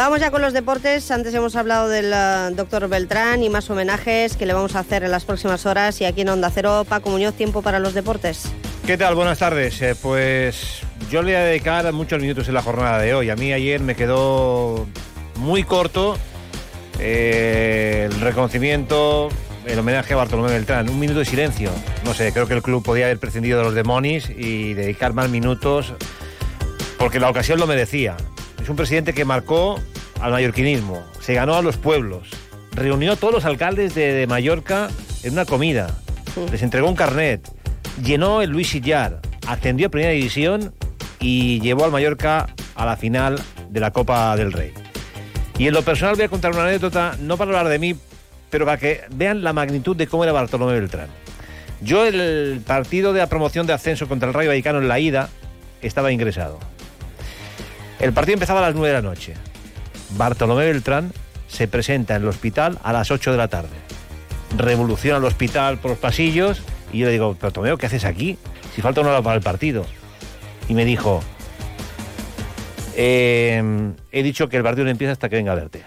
Vamos ya con los deportes. Antes hemos hablado del uh, doctor Beltrán y más homenajes que le vamos a hacer en las próximas horas. Y aquí en Onda Cero, Paco Muñoz, tiempo para los deportes. ¿Qué tal? Buenas tardes. Eh, pues yo le voy a dedicar muchos minutos en la jornada de hoy. A mí ayer me quedó muy corto eh, el reconocimiento, el homenaje a Bartolomé Beltrán. Un minuto de silencio. No sé, creo que el club podía haber prescindido de los demonios y dedicar más minutos porque la ocasión lo merecía. Un presidente que marcó al mallorquinismo, se ganó a los pueblos, reunió a todos los alcaldes de, de Mallorca en una comida, les entregó un carnet, llenó el Luis Sillar, ascendió a Primera División y llevó al Mallorca a la final de la Copa del Rey. Y en lo personal voy a contar una anécdota, no para hablar de mí, pero para que vean la magnitud de cómo era Bartolomé Beltrán. Yo el partido de la promoción de ascenso contra el Rayo Vallecano en la ida estaba ingresado. El partido empezaba a las 9 de la noche. Bartolomé Beltrán se presenta en el hospital a las 8 de la tarde. Revoluciona el hospital por los pasillos y yo le digo, pero Tomeo, ¿qué haces aquí? Si falta una hora para el partido. Y me dijo, eh, he dicho que el partido no empieza hasta que venga a verte.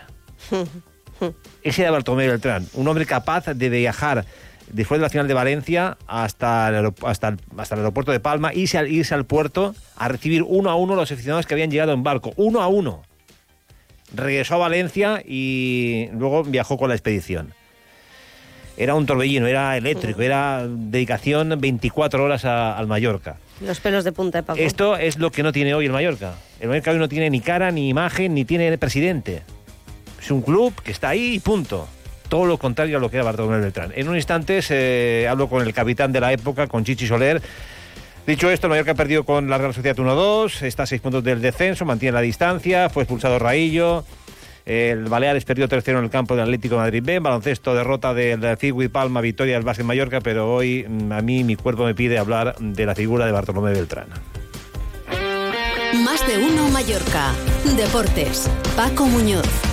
Ese era Bartolomé Beltrán, un hombre capaz de viajar después de la final de Valencia hasta el, hasta el, hasta el aeropuerto de Palma, irse al, irse al puerto a recibir uno a uno los aficionados que habían llegado en barco, uno a uno. Regresó a Valencia y luego viajó con la expedición. Era un torbellino, era eléctrico, era dedicación 24 horas a, al Mallorca. Los pelos de punta de Paco. Esto es lo que no tiene hoy el Mallorca. El Mallorca hoy no tiene ni cara, ni imagen, ni tiene presidente. Es un club que está ahí y punto todo lo contrario a lo que era Bartolomé Beltrán. En un instante se, hablo con el capitán de la época, con Chichi Soler. Dicho esto, el Mallorca ha perdido con la Real Sociedad 1-2, está a seis puntos del descenso, mantiene la distancia, fue expulsado Raillo. El Baleares perdió tercero en el campo del Atlético Madrid B. Baloncesto, derrota del Cigui Palma, victoria del Básquet Mallorca, pero hoy a mí mi cuerpo me pide hablar de la figura de Bartolomé Beltrán. Más de uno Mallorca. Deportes. Paco Muñoz.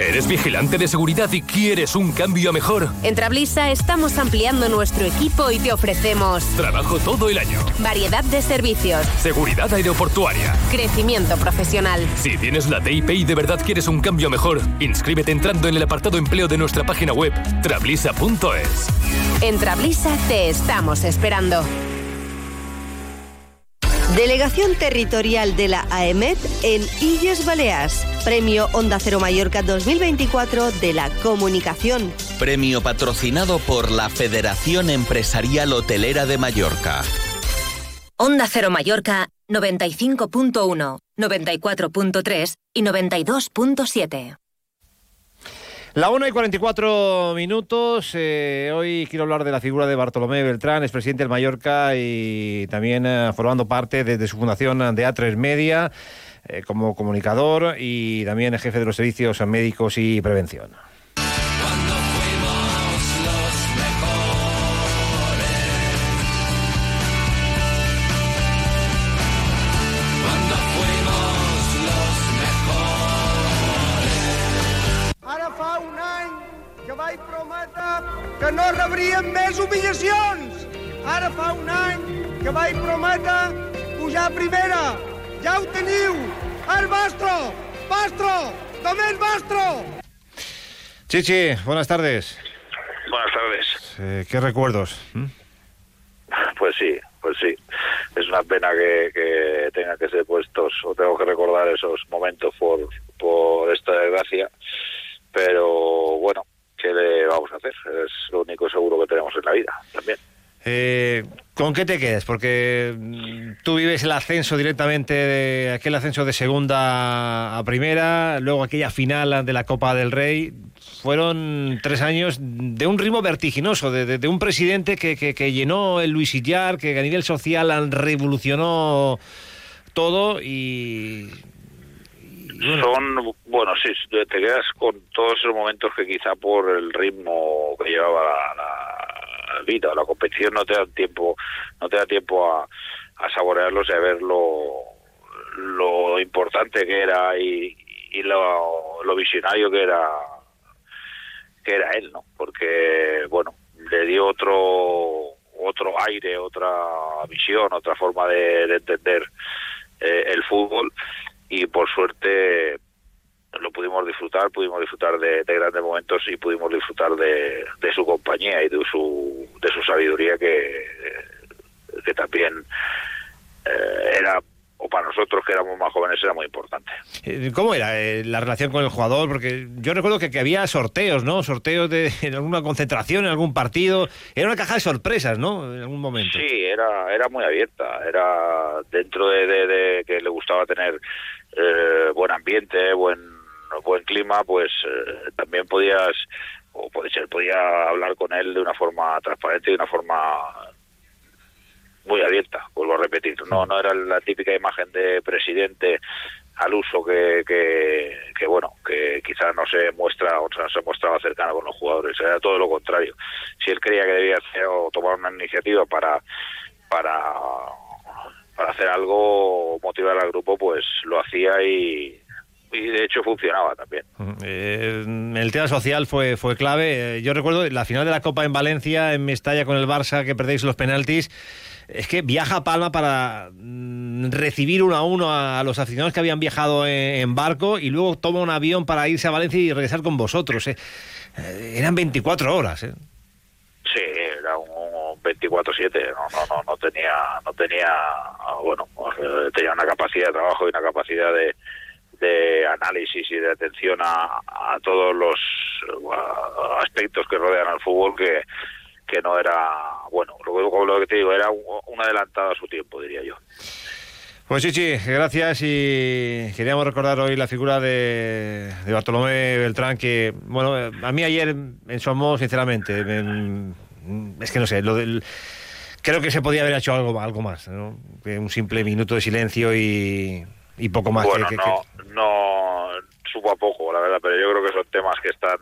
¿Eres vigilante de seguridad y quieres un cambio mejor? En Trablisa estamos ampliando nuestro equipo y te ofrecemos Trabajo todo el año. variedad de servicios, Seguridad aeroportuaria. crecimiento profesional. Si tienes la TIP y de verdad quieres un cambio mejor, inscríbete entrando en el apartado empleo de nuestra página web, trablisa.es. En Trablisa te estamos esperando. Delegación Territorial de la AEMET en Illes Balears. Premio Onda Cero Mallorca 2024 de la Comunicación. Premio patrocinado por la Federación Empresarial Hotelera de Mallorca. Onda Cero Mallorca 95.1, 94.3 y 92.7. La 1 y 44 minutos. eh, hoy quiero hablar de la figura de Bartolomé Beltrán, es presidente del Mallorca y también eh, formando parte desde su fundación de A3 Media eh, como comunicador y también jefe de los servicios médicos y prevención. Que no rebríem més humillacions. Ara fa un any que vaig prometre pujar a primera. Ja ho teniu. El vostre, vostre, també el vostre. Chichi, buenas tardes. Buenas tardes. Eh, ¿Qué recuerdos? ¿Mm? Pues sí, pues sí. Es una pena que, que tengan que ser puestos o tengo que recordar esos momentos por, por esta desgracia. Pero bueno, ¿qué le vamos a Es lo único seguro que tenemos en la vida también. Eh, ¿Con qué te quedas? Porque mm, tú vives el ascenso directamente, de aquel ascenso de segunda a primera, luego aquella final de la Copa del Rey. Fueron tres años de un ritmo vertiginoso, de, un presidente que, que, llenó el Luisillar, que a nivel social revolucionó todo y son, bueno, sí, te quedas con todos esos momentos que quizá por el ritmo que llevaba la, vida o la competición no te da tiempo, no te da tiempo a, saborearlos y a ver lo, lo importante que era y, lo, visionario que era que era él, ¿no? Porque, bueno, le dio otro otro aire, otra visión, otra forma de, entender eh, el fútbol y por suerte lo pudimos disfrutar, pudimos disfrutar de, grandes momentos y pudimos disfrutar de, su compañía y de su, de su sabiduría que, que también eh, era o para nosotros que éramos más jóvenes era muy importante. Eh, ¿Cómo era eh, la relación con el jugador? Porque yo recuerdo que, que, había sorteos, ¿no? Sorteos de en alguna concentración, en algún partido. Era una caja de sorpresas, ¿no? En algún momento. Sí, era, era muy abierta. Era dentro de, de que le gustaba tener eh, buen ambiente, buen buen clima, pues eh, también podías o puede ser podía hablar con él de una forma transparente, de una forma muy abierta, vuelvo a repetir. No, no era la típica imagen de presidente al uso que, que, bueno, que quizás no se muestra o no se mostraba cercano con los jugadores. Era todo lo contrario. Si él creía que debía hacer o tomar una iniciativa para para para hacer algo, motivar al grupo, pues lo hacía y, y de hecho funcionaba también. Eh, el tema social fue, fue clave. Eh, yo recuerdo la final de la Copa en Valencia, en Mestalla con el Barça, que perdéis los penaltis. Es que viaja a Palma para mm, recibir uno a uno a, los aficionados que habían viajado en, barco y luego toma un avión para irse a Valencia y regresar con vosotros. Eh. eran 24 horas. Sí, era un 24/7, no, no, no, no tenía, no tenía, bueno, tenía una capacidad de trabajo y una capacidad de, de análisis y de atención a, a todos los aspectos que rodean al fútbol que, que no era, bueno, lo, lo que te digo, era un, un adelantado a su tiempo, diría yo. Pues sí, sí, gracias y queríamos recordar hoy la figura de, de Bartolomé Beltrán que, bueno, a mí ayer en Somos, sinceramente, es que no sé, lo del, creo que se podía haber hecho algo, algo más, ¿no? un simple minuto de silencio y, y poco más. Bueno, no, no supo a poco, la verdad, pero yo creo que son temas que están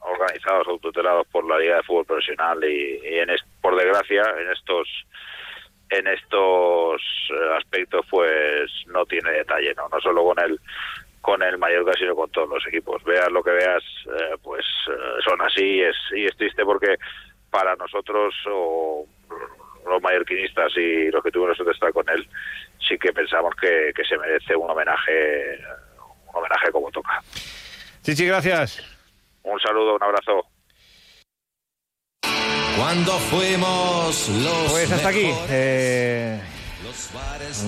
organizados o tutelados por la Liga de Fútbol Profesional y, en por desgracia en estos en estos eh, aspectos pues no tiene detalle, no no solo con el con el Mallorca sino con todos los equipos. Veas lo que veas, eh, pues eh, son así es, y es triste porque para nosotros o los mallorquinistas y los que tuvimos que estar con él sí que pensamos que, que se merece un homenaje un homenaje como toca. Sí, sí, gracias. Un saludo, un abrazo. Cuando fuimos los Pues hasta aquí. Eh,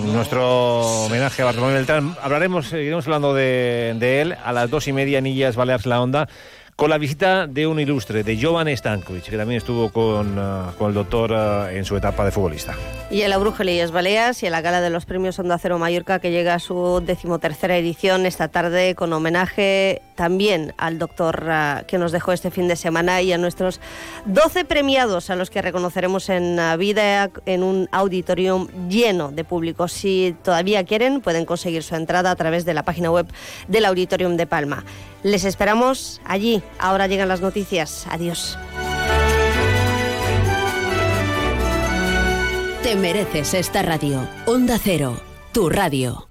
nuestro homenaje a Bartolomé Beltrán. Hablaremos, seguiremos hablando de, de, él a las dos y media, Nillas Baleares La Onda con la visita de un ilustre, de Jovan Stankovic, que también estuvo con, uh, con el doctor uh, en su etapa de futbolista. Y en la Brujelías Baleas y en la gala de los premios Onda Cero Mallorca, que llega a su decimotercera edición esta tarde, con homenaje también al doctor uh, que nos dejó este fin de semana y a nuestros 12 premiados, a los que reconoceremos en vida en un auditorium lleno de público. Si todavía quieren, pueden conseguir su entrada a través de la página web del Auditorium de Palma. Les esperamos allí. Ahora llegan las noticias. Adiós. Te mereces esta radio. Onda Cero, tu radio.